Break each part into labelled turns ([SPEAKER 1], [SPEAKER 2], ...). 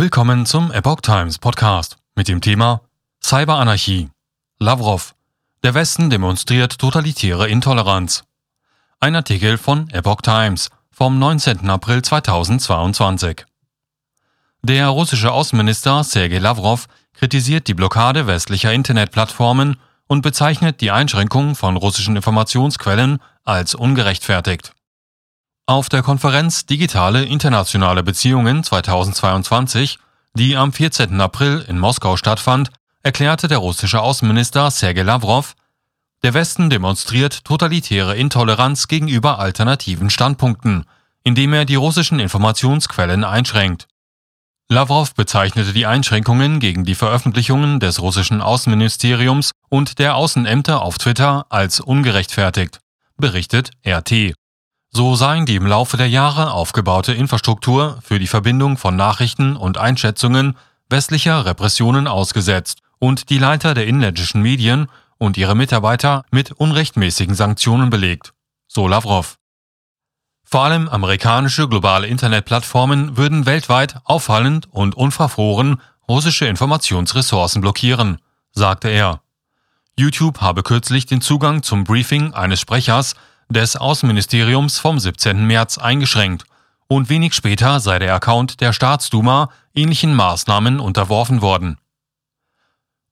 [SPEAKER 1] Willkommen zum Epoch Times Podcast mit dem Thema Cyberanarchie. Lavrov. Der Westen demonstriert totalitäre Intoleranz. Ein Artikel von Epoch Times vom 19. April 2022. Der russische Außenminister Sergei Lavrov kritisiert die Blockade westlicher Internetplattformen und bezeichnet die Einschränkung von russischen Informationsquellen als ungerechtfertigt. Auf der Konferenz Digitale internationale Beziehungen 2022, die am 14. April in Moskau stattfand, erklärte der russische Außenminister Sergei Lavrov, der Westen demonstriert totalitäre Intoleranz gegenüber alternativen Standpunkten, indem er die russischen Informationsquellen einschränkt. Lavrov bezeichnete die Einschränkungen gegen die Veröffentlichungen des russischen Außenministeriums und der Außenämter auf Twitter als ungerechtfertigt, berichtet RT. So seien die im Laufe der Jahre aufgebaute Infrastruktur für die Verbindung von Nachrichten und Einschätzungen westlicher Repressionen ausgesetzt und die Leiter der inländischen Medien und ihre Mitarbeiter mit unrechtmäßigen Sanktionen belegt, so Lavrov. Vor allem amerikanische globale Internetplattformen würden weltweit auffallend und unverfroren russische Informationsressourcen blockieren, sagte er. YouTube habe kürzlich den Zugang zum Briefing eines Sprechers des Außenministeriums vom 17. März eingeschränkt und wenig später sei der Account der Staatsduma ähnlichen Maßnahmen unterworfen worden.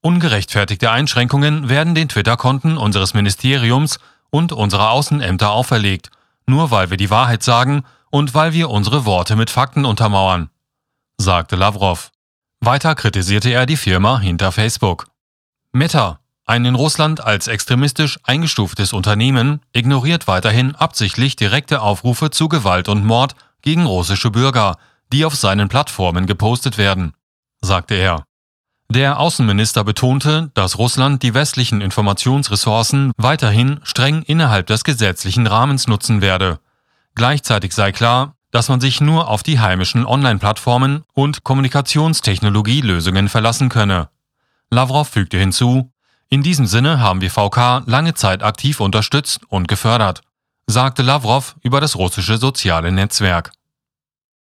[SPEAKER 1] Ungerechtfertigte Einschränkungen werden den Twitter-Konten unseres Ministeriums und unserer Außenämter auferlegt, nur weil wir die Wahrheit sagen und weil wir unsere Worte mit Fakten untermauern, sagte Lavrov. Weiter kritisierte er die Firma hinter Facebook. Meta, ein in Russland als extremistisch eingestuftes Unternehmen ignoriert weiterhin absichtlich direkte Aufrufe zu Gewalt und Mord gegen russische Bürger, die auf seinen Plattformen gepostet werden, sagte er. Der Außenminister betonte, dass Russland die westlichen Informationsressourcen weiterhin streng innerhalb des gesetzlichen Rahmens nutzen werde. Gleichzeitig sei klar, dass man sich nur auf die heimischen Online-Plattformen und Kommunikationstechnologielösungen verlassen könne. Lavrov fügte hinzu, in diesem Sinne haben wir VK lange Zeit aktiv unterstützt und gefördert, sagte Lavrov über das russische soziale Netzwerk.